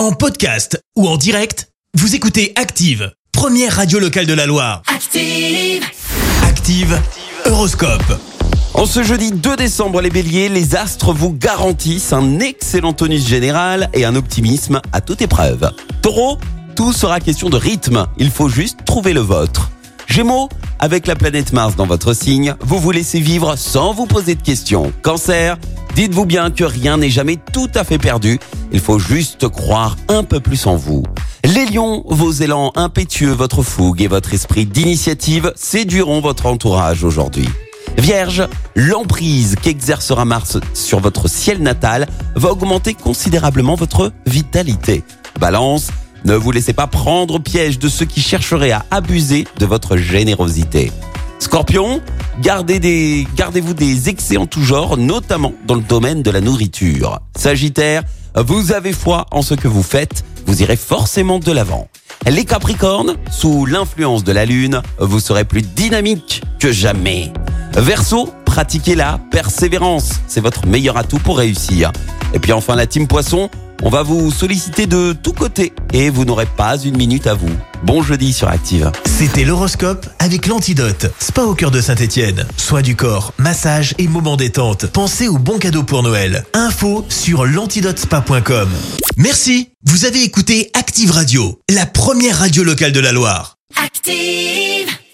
En podcast ou en direct, vous écoutez Active, première radio locale de la Loire. Active. Active, Horoscope. En ce jeudi 2 décembre, les béliers, les astres vous garantissent un excellent tonus général et un optimisme à toute épreuve. Taureau, tout sera question de rythme, il faut juste trouver le vôtre. Gémeaux, avec la planète Mars dans votre signe, vous vous laissez vivre sans vous poser de questions. Cancer, dites-vous bien que rien n'est jamais tout à fait perdu, il faut juste croire un peu plus en vous. Les lions, vos élans impétueux, votre fougue et votre esprit d'initiative séduiront votre entourage aujourd'hui. Vierge, l'emprise qu'exercera Mars sur votre ciel natal va augmenter considérablement votre vitalité. Balance, ne vous laissez pas prendre piège de ceux qui chercheraient à abuser de votre générosité. Scorpion, gardez-vous des excès en tout genre, notamment dans le domaine de la nourriture. Sagittaire, vous avez foi en ce que vous faites, vous irez forcément de l'avant. Les Capricornes, sous l'influence de la Lune, vous serez plus dynamique que jamais. Verseau, pratiquez la persévérance, c'est votre meilleur atout pour réussir. Et puis enfin la team Poisson, on va vous solliciter de tous côtés et vous n'aurez pas une minute à vous. Bon jeudi sur Active. C'était l'horoscope avec l'antidote. Spa au cœur de Saint-Étienne. Soins du corps, massage et moments détente. Pensez aux bons cadeaux pour Noël. Info sur l'antidotespa.com. Merci. Vous avez écouté Active Radio, la première radio locale de la Loire. Active.